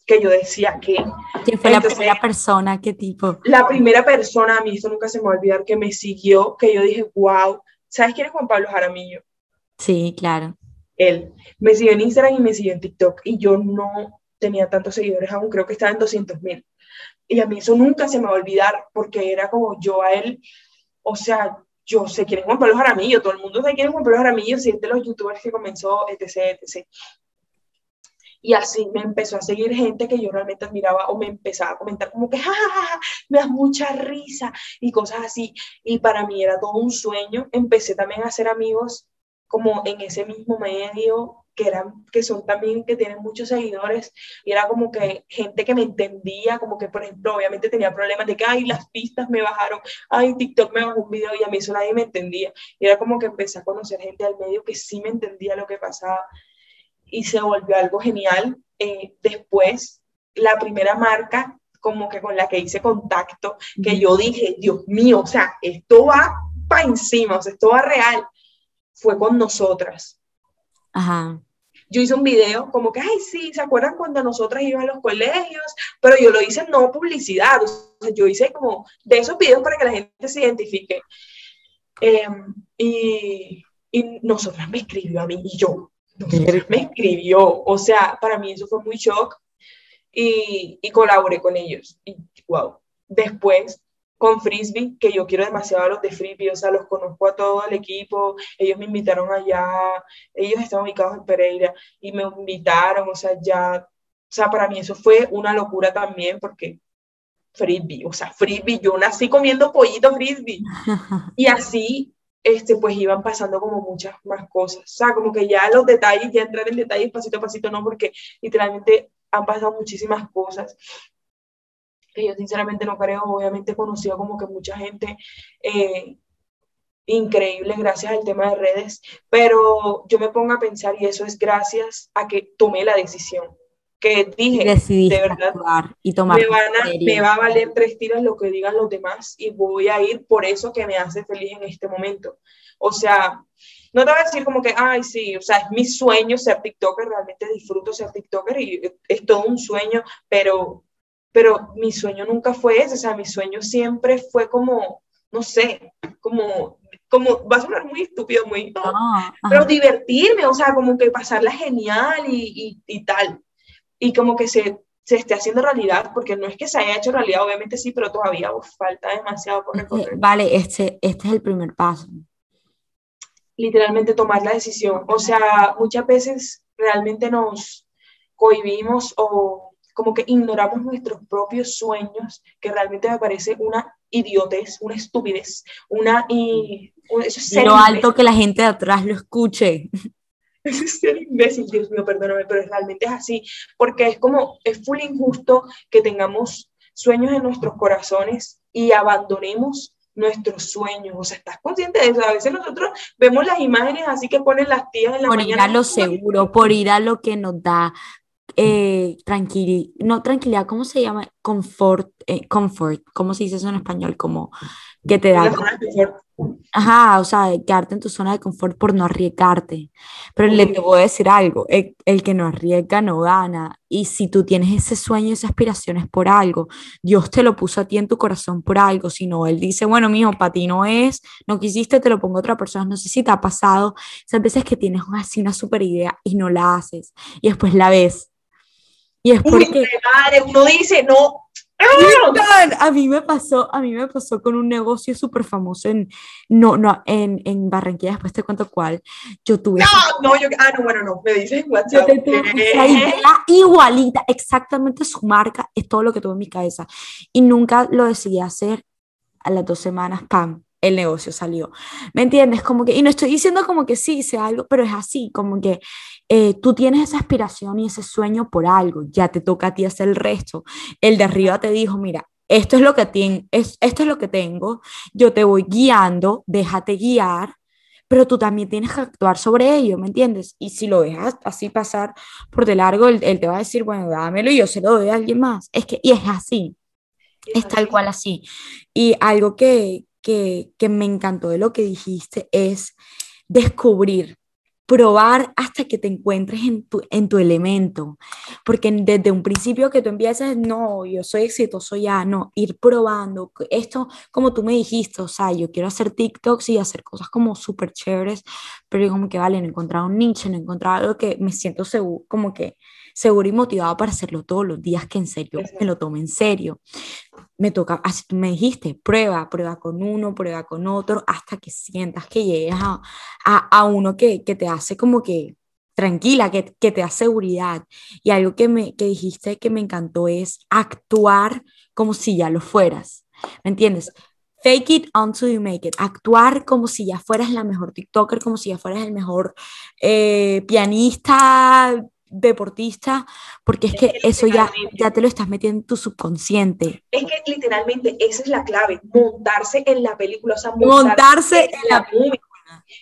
que yo decía que... ¿Quién fue la primera persona? ¿Qué tipo? La primera persona, a mí eso nunca se me va a olvidar, que me siguió, que yo dije, wow, ¿sabes quién es Juan Pablo Jaramillo? Sí, claro él. Me siguió en Instagram y me siguió en TikTok y yo no tenía tantos seguidores aún, creo que estaba en 200 mil. Y a mí eso nunca se me va a olvidar porque era como yo a él, o sea, yo sé quién es Juan Pablo Jaramillo, todo el mundo sabe quién es Juan Pablo Jaramillo, si es de los youtubers que comenzó, etc, etc. Y así me empezó a seguir gente que yo realmente admiraba o me empezaba a comentar como que, ja, me das mucha risa y cosas así. Y para mí era todo un sueño. Empecé también a hacer amigos como en ese mismo medio, que, eran, que son también, que tienen muchos seguidores, y era como que gente que me entendía, como que, por ejemplo, obviamente tenía problemas de que, ay, las pistas me bajaron, ay, TikTok me bajó un video y a mí eso nadie me entendía. Y era como que empecé a conocer gente al medio que sí me entendía lo que pasaba y se volvió algo genial. Eh, después, la primera marca como que con la que hice contacto, que yo dije, Dios mío, o sea, esto va para encima, o sea, esto va real fue con nosotras. Ajá. Yo hice un video como que, ay, sí, ¿se acuerdan cuando nosotras íbamos a los colegios? Pero yo lo hice no publicidad, o sea, yo hice como de esos videos para que la gente se identifique. Em, y, y nosotras me escribió a mí y yo, nosotras me escribió, o sea, para mí eso fue muy shock y, y colaboré con ellos. Y wow, después con Frisbee, que yo quiero demasiado a los de Frisbee, o sea, los conozco a todo el equipo, ellos me invitaron allá, ellos están ubicados en Pereira y me invitaron, o sea, ya, o sea, para mí eso fue una locura también porque Frisbee, o sea, Frisbee, yo nací comiendo pollito Frisbee. Y así, este, pues iban pasando como muchas más cosas, o sea, como que ya los detalles, ya entrar en detalles pasito a pasito, no, porque literalmente han pasado muchísimas cosas que yo sinceramente no creo, obviamente he conocido como que mucha gente eh, increíble gracias al tema de redes, pero yo me pongo a pensar y eso es gracias a que tomé la decisión, que dije, de verdad, y tomar me, me va a valer tres tiras lo que digan los demás y voy a ir por eso que me hace feliz en este momento. O sea, no te voy a decir como que, ay, sí, o sea, es mi sueño ser TikToker, realmente disfruto ser TikToker y es todo un sueño, pero pero mi sueño nunca fue ese, o sea, mi sueño siempre fue como, no sé, como, como, va a sonar muy estúpido, muy, pero divertirme, o sea, como que pasarla genial y, y, tal, y como que se, se esté haciendo realidad, porque no es que se haya hecho realidad, obviamente sí, pero todavía falta demasiado por recorrer. Vale, este, este es el primer paso. Literalmente tomar la decisión, o sea, muchas veces realmente nos cohibimos o como que ignoramos nuestros propios sueños, que realmente me parece una idiotez, una estupidez, una... Y, lo alto que la gente de atrás lo escuche. Es ser imbécil, Dios mío, perdóname, pero realmente es así, porque es como, es full injusto que tengamos sueños en nuestros corazones y abandonemos nuestros sueños. O sea, ¿estás consciente de eso? A veces nosotros vemos las imágenes así que ponen las tías en la mañana. Por ir a lo seguro, por ir a lo que nos da eh, tranquilidad, no tranquilidad, ¿cómo se llama? Confort, eh, comfort, ¿cómo se dice eso en español? Como que te da... Ajá, o sea, quedarte en tu zona de confort por no arriesgarte. Pero le te voy a decir algo, el, el que no arriesga no gana. Y si tú tienes ese sueño y esas aspiraciones por algo, Dios te lo puso a ti en tu corazón por algo. Si no, Él dice, bueno, mijo, para ti no es, no quisiste, te lo pongo a otra persona. No sé si te ha pasado esas veces que tienes así una super idea y no la haces y después la ves. Y es porque... madre, uno dice, no. A mí me pasó, a mí me pasó con un negocio súper famoso en, no, no, en, en Barranquilla, después te cuento cuál. Yo tuve, No, no, yo, ah, no, bueno, no, me dices en yo WhatsApp. te esa idea igualita, exactamente su marca, es todo lo que tuve en mi cabeza. Y nunca lo decidí hacer. A las dos semanas, pam, el negocio salió. ¿Me entiendes? Como que, y no estoy diciendo como que sí, sea algo, pero es así, como que eh, tú tienes esa aspiración y ese sueño por algo, ya te toca a ti hacer el resto. El de arriba te dijo, mira, esto es lo que, es, esto es lo que tengo, yo te voy guiando, déjate guiar, pero tú también tienes que actuar sobre ello, ¿me entiendes? Y si lo dejas así pasar por de largo, él, él te va a decir, bueno, dámelo y yo se lo doy a alguien más. Es que, y es así, es tal cual así. Y algo que, que, que me encantó de lo que dijiste es descubrir, probar hasta que te encuentres en tu, en tu elemento. Porque desde un principio que tú empieces, no, yo soy exitoso ya, no, ir probando. Esto, como tú me dijiste, o sea, yo quiero hacer TikToks y hacer cosas como súper chéveres, pero como que vale, no he encontrado un nicho, no he encontrado algo que me siento seguro, como que seguro y motivado para hacerlo todos los días, que en serio me lo tome en serio me toca, así tú me dijiste, prueba, prueba con uno, prueba con otro, hasta que sientas que llegues a, a, a uno que, que, te hace como que tranquila, que, que, te da seguridad. Y algo que, me, que dijiste que me encantó es actuar como si ya lo fueras, ¿me entiendes? Fake it until you make it. Actuar como si ya fueras la mejor TikToker, como si ya fueras el mejor eh, pianista, deportista, porque es que eso ya, ya te lo estás metiendo en tu subconsciente. Es que literalmente esa es la clave, montarse en la película, o sea, montarse, montarse en la película.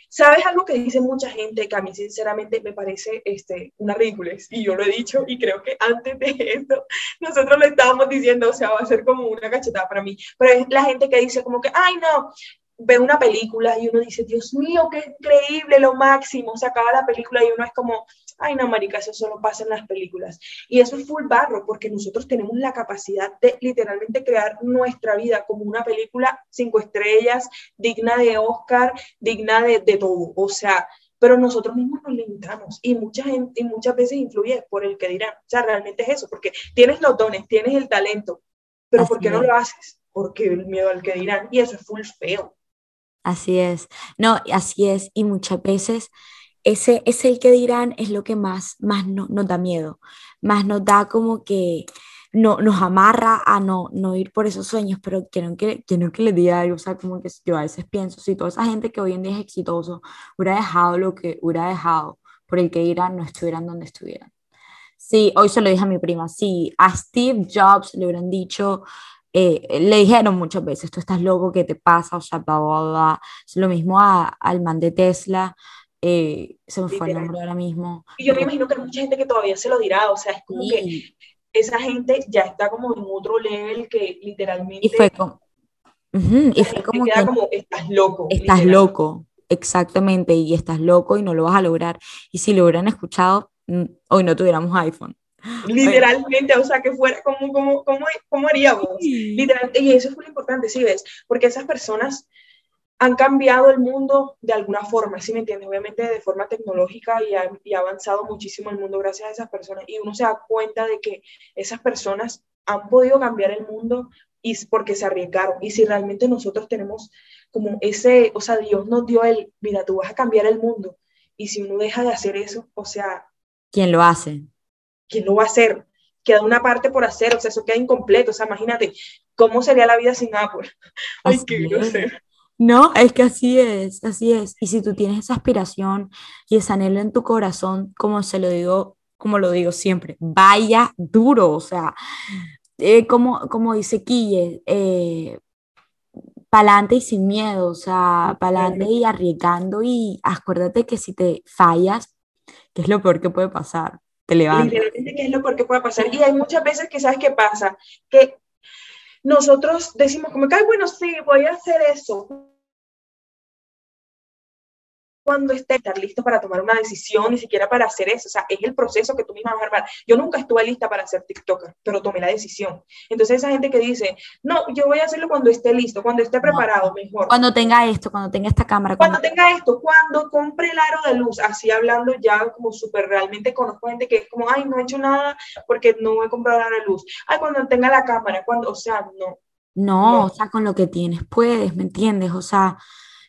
¿Sabes algo que dice mucha gente que a mí sinceramente me parece este, una ridiculez? Y yo lo he dicho y creo que antes de esto nosotros lo estábamos diciendo, o sea, va a ser como una cachetada para mí. Pero es la gente que dice como que, ay no, ve una película y uno dice, Dios mío, qué increíble, lo máximo, se acaba la película y uno es como, ay no, marica, eso solo pasa en las películas. Y eso es full barro, porque nosotros tenemos la capacidad de literalmente crear nuestra vida como una película cinco estrellas, digna de Oscar, digna de, de todo, o sea, pero nosotros mismos nos limitamos y, mucha gente, y muchas veces influye por el que dirán, o sea, realmente es eso, porque tienes los dones, tienes el talento, pero Así ¿por qué es. no lo haces? Porque el miedo al que dirán, y eso es full feo. Así es, no, así es, y muchas veces ese es el que dirán es lo que más, más no, nos da miedo, más nos da como que no, nos amarra a no, no ir por esos sueños, pero quiero que, quiero que les diga o sea, como que yo a veces pienso, si toda esa gente que hoy en día es exitoso hubiera dejado lo que hubiera dejado por el que dirán, no estuvieran donde estuvieran. Sí, hoy se lo dije a mi prima, sí, a Steve Jobs le hubieran dicho, eh, le dijeron muchas veces, tú estás loco, ¿qué te pasa? O sea, bla. Es lo mismo a, al man de Tesla, eh, se me fue el nombre ahora mismo. Y yo me imagino que hay mucha gente que todavía se lo dirá, o sea, es como que esa gente ya está como en otro level que literalmente... Y fue como... Uh -huh, y fue como, que, como, estás loco. Estás loco, exactamente, y estás loco y no lo vas a lograr. Y si lo hubieran escuchado, hoy no tuviéramos iPhone. Literalmente, o sea, que fuera como, como, como, como haríamos. Sí. Literalmente, y eso es muy importante, ¿sí ves? Porque esas personas han cambiado el mundo de alguna forma, ¿sí me entiendes? Obviamente de forma tecnológica y ha, y ha avanzado muchísimo el mundo gracias a esas personas. Y uno se da cuenta de que esas personas han podido cambiar el mundo y porque se arriesgaron. Y si realmente nosotros tenemos como ese, o sea, Dios nos dio el, mira, tú vas a cambiar el mundo. Y si uno deja de hacer eso, o sea... ¿Quién lo hace? ¿Quién lo va a hacer? Queda una parte por hacer, o sea, eso queda incompleto. O sea, imagínate, ¿cómo sería la vida sin Apple? Ay, qué grosero. No, es que así es, así es. Y si tú tienes esa aspiración y ese anhelo en tu corazón, como se lo digo, como lo digo siempre, vaya duro, o sea, eh, como, como dice Quille, eh, pa'lante y sin miedo, o sea, pa'lante y arriesgando y acuérdate que si te fallas, que es lo peor que puede pasar, te levantas. Literalmente, que es lo peor que puede pasar. Y hay muchas veces que, ¿sabes qué pasa? Que nosotros decimos como que, ay, bueno, sí, voy a hacer eso cuando esté estar listo para tomar una decisión, ni siquiera para hacer eso. O sea, es el proceso que tú misma vas a armar. Yo nunca estuve lista para ser TikToker, pero tomé la decisión. Entonces, esa gente que dice, no, yo voy a hacerlo cuando esté listo, cuando esté preparado, mejor. Cuando tenga esto, cuando tenga esta cámara. Cuando, tenga esto, cuando compre el aro de luz, así hablando ya como súper realmente conozco gente que es como, ay, no he hecho nada porque no he comprado el aro de luz. Ay, cuando tenga la cámara, cuando, o sea, no. No, no. o sea, con lo que tienes puedes, ¿me entiendes? O sea,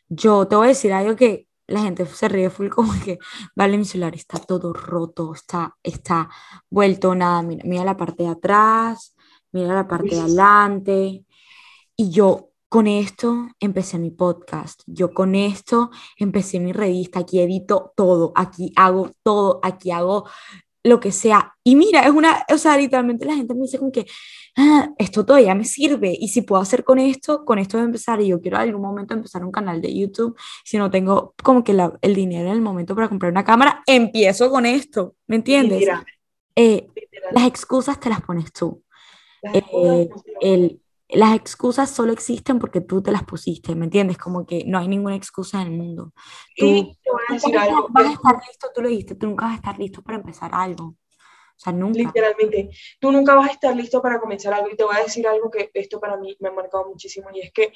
yo te voy a decir algo que la gente se ríe full como que, vale, mi celular está todo roto, está, está vuelto nada, mira, mira la parte de atrás, mira la parte de adelante. Y yo con esto empecé mi podcast, yo con esto empecé mi revista, aquí edito todo, aquí hago todo, aquí hago lo que sea. Y mira, es una, o sea, literalmente la gente me dice como que, ah, esto todavía me sirve y si puedo hacer con esto, con esto voy a empezar y yo quiero en algún momento empezar un canal de YouTube, si no tengo como que la, el dinero en el momento para comprar una cámara, empiezo con esto, ¿me entiendes? Eh, las excusas te las pones tú. Eh, el, las excusas solo existen porque tú te las pusiste, ¿me entiendes? Como que no hay ninguna excusa en el mundo. Tú, vas a estar listo, tú lo dijiste, tú nunca vas a estar listo para empezar algo. O sea, nunca. Literalmente, tú nunca vas a estar listo para comenzar algo. Y te voy a decir algo que esto para mí me ha marcado muchísimo, y es que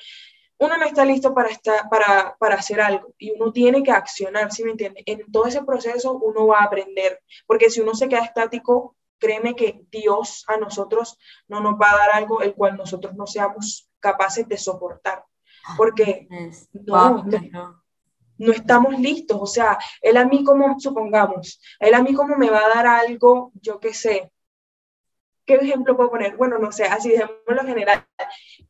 uno no está listo para, estar, para, para hacer algo y uno tiene que accionar, ¿sí me entiendes? En todo ese proceso uno va a aprender, porque si uno se queda estático, créeme que Dios a nosotros no nos va a dar algo el cual nosotros no seamos capaces de soportar, porque no, no, estamos listos, o sea, Él a mí como, supongamos, Él a mí como me va a dar algo, yo qué sé, ¿qué ejemplo puedo poner? Bueno, no sé, así lo general,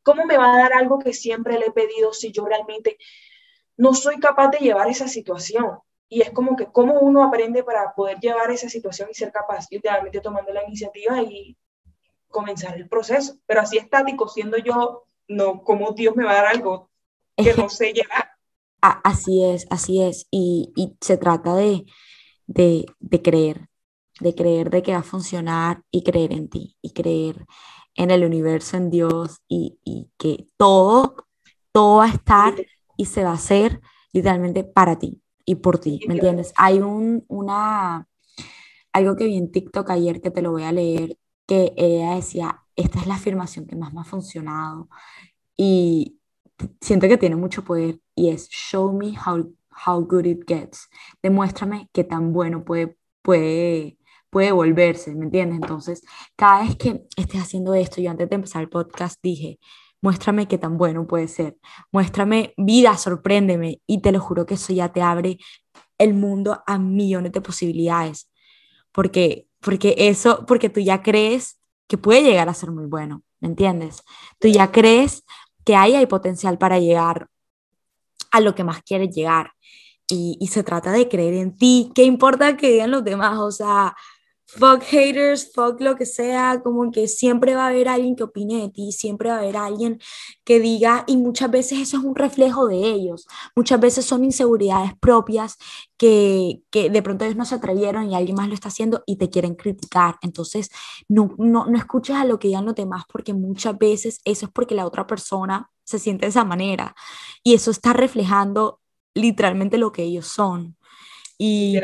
¿cómo me va a dar algo que siempre le he pedido si yo realmente no soy capaz de llevar esa situación? Y es como que cómo uno aprende para poder llevar esa situación y ser capaz, literalmente tomando la iniciativa y comenzar el proceso. Pero así estático, siendo yo, no, ¿cómo Dios me va a dar algo que no sé llevar? Así es, así es. Y, y se trata de, de, de, creer, de creer de que va a funcionar y creer en ti, y creer en el universo, en Dios, y, y que todo, todo va a estar y se va a hacer literalmente para ti y por ti, ¿me entiendes? Hay un, una, algo que vi en TikTok ayer que te lo voy a leer, que ella decía, esta es la afirmación que más me ha funcionado y siento que tiene mucho poder y es, show me how, how good it gets, demuéstrame qué tan bueno puede, puede, puede volverse, ¿me entiendes? Entonces, cada vez que estés haciendo esto, yo antes de empezar el podcast dije, muéstrame qué tan bueno puede ser, muéstrame vida, sorpréndeme y te lo juro que eso ya te abre el mundo a millones de posibilidades, porque, porque eso, porque tú ya crees que puede llegar a ser muy bueno, ¿me entiendes? Tú ya crees que ahí hay potencial para llegar a lo que más quieres llegar. Y, y se trata de creer en ti. ¿Qué importa que digan los demás? O sea, fuck haters, fuck lo que sea, como que siempre va a haber alguien que opine de ti, siempre va a haber alguien que diga, y muchas veces eso es un reflejo de ellos, muchas veces son inseguridades propias que, que de pronto ellos no se atrevieron y alguien más lo está haciendo y te quieren criticar, entonces no, no, no escuches a lo que digan los demás porque muchas veces eso es porque la otra persona se siente de esa manera. Y eso está reflejando literalmente lo que ellos son. Y,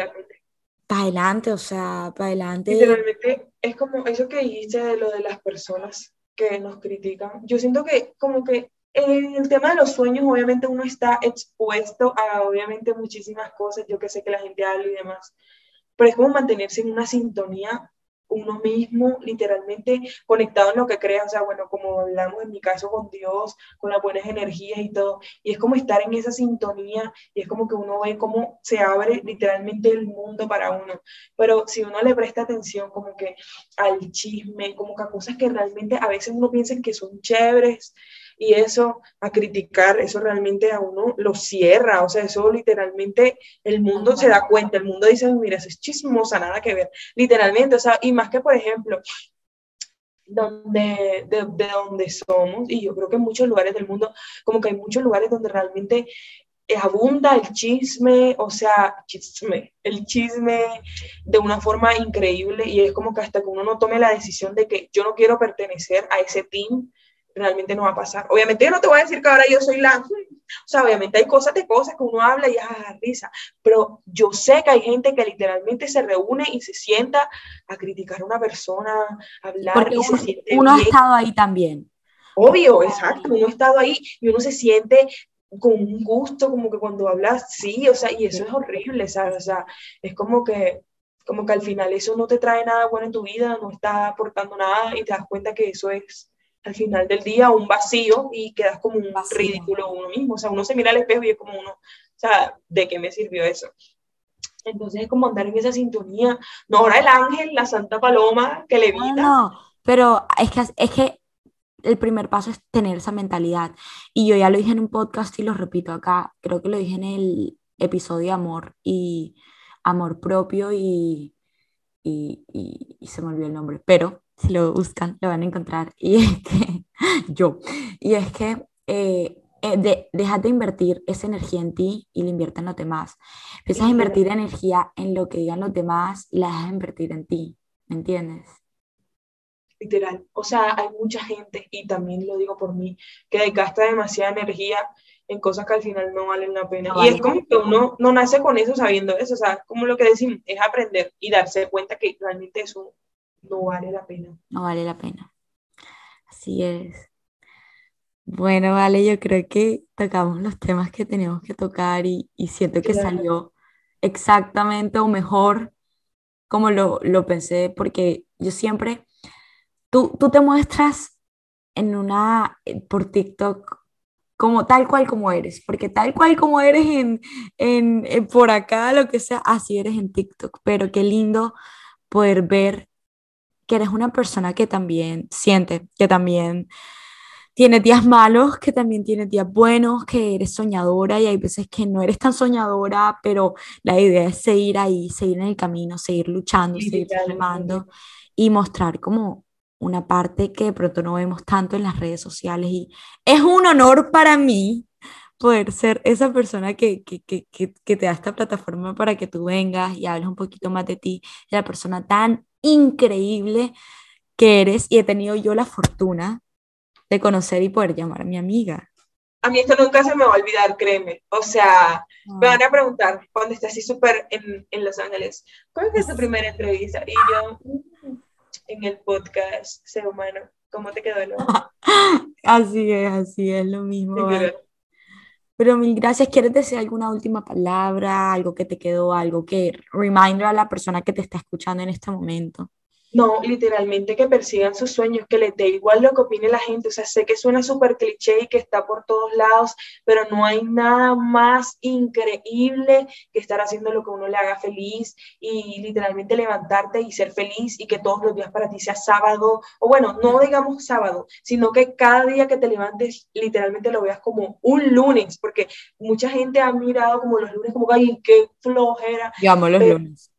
para adelante, o sea, para adelante. Literalmente es como eso que dijiste de lo de las personas que nos critican. Yo siento que como que en el tema de los sueños, obviamente uno está expuesto a obviamente muchísimas cosas, yo que sé que la gente habla y demás, pero es como mantenerse en una sintonía uno mismo, literalmente conectado en lo que crea, o sea, bueno, como hablamos en mi caso con Dios, con las buenas energías y todo, y es como estar en esa sintonía y es como que uno ve cómo se abre literalmente el mundo para uno, pero si uno le presta atención como que al chisme, como que a cosas que realmente a veces uno piensa que son chéveres, y eso a criticar, eso realmente a uno lo cierra, o sea, eso literalmente el mundo se da cuenta, el mundo dice, mira, eso es chismosa, nada que ver, literalmente, o sea, y más que por ejemplo, donde, de, de donde somos, y yo creo que en muchos lugares del mundo, como que hay muchos lugares donde realmente abunda el chisme, o sea, chisme, el chisme de una forma increíble y es como que hasta que uno no tome la decisión de que yo no quiero pertenecer a ese team, realmente no va a pasar. Obviamente yo no te voy a decir que ahora yo soy la... O sea, obviamente hay cosas de cosas que uno habla y a risa, pero yo sé que hay gente que literalmente se reúne y se sienta a criticar a una persona, a hablar Porque y uno, se siente uno ha estado ahí también. Obvio, exacto, uno ha estado ahí y uno se siente con un gusto, como que cuando hablas, sí, o sea, y eso es horrible, ¿sabes? O sea, es como que, como que al final eso no te trae nada bueno en tu vida, no está aportando nada y te das cuenta que eso es al final del día un vacío y quedas como un Vacío. ridículo uno mismo, o sea, uno se mira al espejo y es como uno, o sea, ¿de qué me sirvió eso? Entonces es como andar en esa sintonía, no ahora el ángel, la santa paloma que le No, no, pero es que, es que el primer paso es tener esa mentalidad. Y yo ya lo dije en un podcast y lo repito acá, creo que lo dije en el episodio de amor y amor propio y, y, y- y se me olvidó el nombre, pero si lo buscan lo van a encontrar. Y es que yo, y es que eh, eh, de, dejas de invertir esa energía en ti y la inviertes en los demás. Empiezas a invertir energía en lo que digan los demás y la dejas de invertir en ti, ¿me entiendes? literal. O sea, hay mucha gente, y también lo digo por mí, que gasta demasiada energía en cosas que al final no valen la pena. No y es como que uno no nace con eso sabiendo eso, o sea, como lo que decimos, es aprender y darse cuenta que realmente eso no vale la pena. no vale la pena. Así es. Bueno, vale, yo creo que tocamos los temas que teníamos que tocar y, y siento que Claro. salió exactamente o mejor como lo, lo pensé, porque yo siempre, tú, tú te muestras en una, eh, por TikTok como tal cual como eres, porque tal cual como eres en, en, en por acá, lo que sea, así eres en TikTok, pero qué lindo poder ver que eres una persona que también siente, que también tiene días malos, que también tiene días buenos, que eres soñadora y hay veces que no eres tan soñadora, pero la idea es seguir ahí, seguir en el camino, seguir luchando, seguir remando y mostrar como una parte que de pronto no vemos tanto en las redes sociales. Y es un honor para mí poder ser esa persona que, que, que, que, que te da esta plataforma para que tú vengas y hables un poquito más de ti, de la persona tan increíble que eres y he tenido yo la fortuna de conocer y poder llamar a mi amiga. A mí esto nunca se me va a olvidar, créeme. O sea, me van a preguntar cuando esté así súper en, en Los Ángeles, ¿cuál fue tu primera entrevista? Y yo, "Mm, en el podcast Ser Humano, ¿cómo te quedó? No? Así es, así es lo mismo. vale. Pero mil gracias. ¿Quieres decir alguna última palabra, algo que te quedó, algo que reminder a la persona que te está escuchando en este momento? No, literalmente que persigan sus sueños, que les dé igual lo que opine la gente. O sea, sé que suena súper cliché y que está por todos lados, pero no hay nada más increíble que estar haciendo lo que uno le haga feliz y literalmente levantarte y ser feliz y que todos los días para ti sea sábado, o bueno, no digamos sábado, sino que cada día que te levantes literalmente lo veas como un lunes, porque mucha gente ha mirado como los lunes como, ay, qué flojera, Yo amo los Pero- lunes.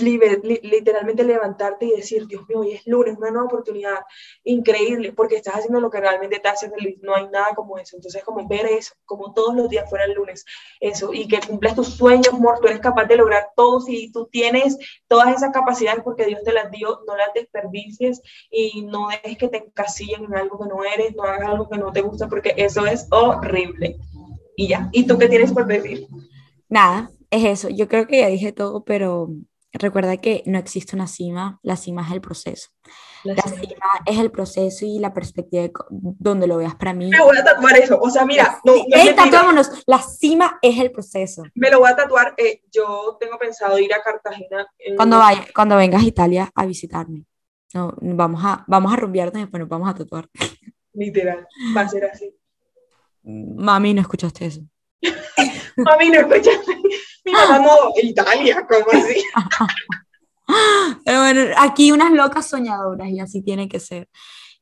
Literalmente levantarte y decir, Dios mío, hoy es lunes, una nueva oportunidad increíble, porque estás haciendo lo que realmente te hace feliz, no hay nada como eso, entonces como ver eso, como todos los días fuera el lunes, eso, y que cumplas tus sueños, amor, tú eres capaz de lograr todo, si tú tienes todas esas capacidades porque Dios te las dio, no las desperdicies y no dejes que te encasillen en algo que no eres, no hagas algo que no te gusta, porque eso es horrible. Y ya, ¿y tú qué tienes por decir? Nada, es eso. Yo creo que ya dije todo, pero recuerda que no existe una cima, la cima es el proceso. La cima es el proceso y la perspectiva de donde lo veas para mí. Me voy a tatuar eso, o sea, mira, no, no es Ey, mentira. tatuémonos, la cima es el proceso. Me lo voy a tatuar. eh, yo tengo pensado ir a Cartagena. en- Cuando, vaya, cuando vengas a Italia a visitarme. No, vamos a, vamos a rumbearnos y después nos vamos a tatuar. Literal, va a ser así. Mami, no escuchaste eso. Mami, no escuchaste. Mi mamá no, Italia, ¿cómo así? Pero bueno, aquí unas locas soñadoras y así tiene que ser.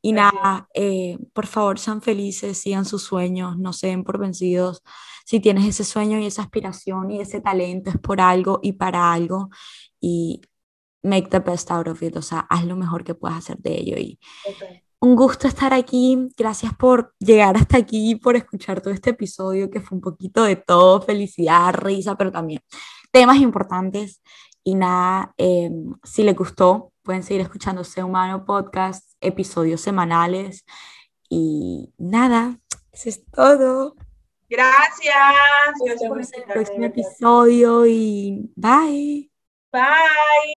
Y nada, eh, por favor, sean felices, sigan sus sueños, no se den por vencidos. Si tienes ese sueño y esa aspiración y ese talento es por algo y para algo y make the best out of it, o sea, haz lo mejor que puedas hacer de ello. Y. un gusto estar aquí, gracias por llegar hasta aquí, por escuchar todo este episodio que fue un poquito de todo, felicidad, risa, pero también temas importantes. Y nada, eh, si les gustó, pueden seguir escuchando Sé Humano Podcast, episodios semanales. Y nada, eso es todo. Gracias. Nos vemos en el próximo episodio y bye. Bye.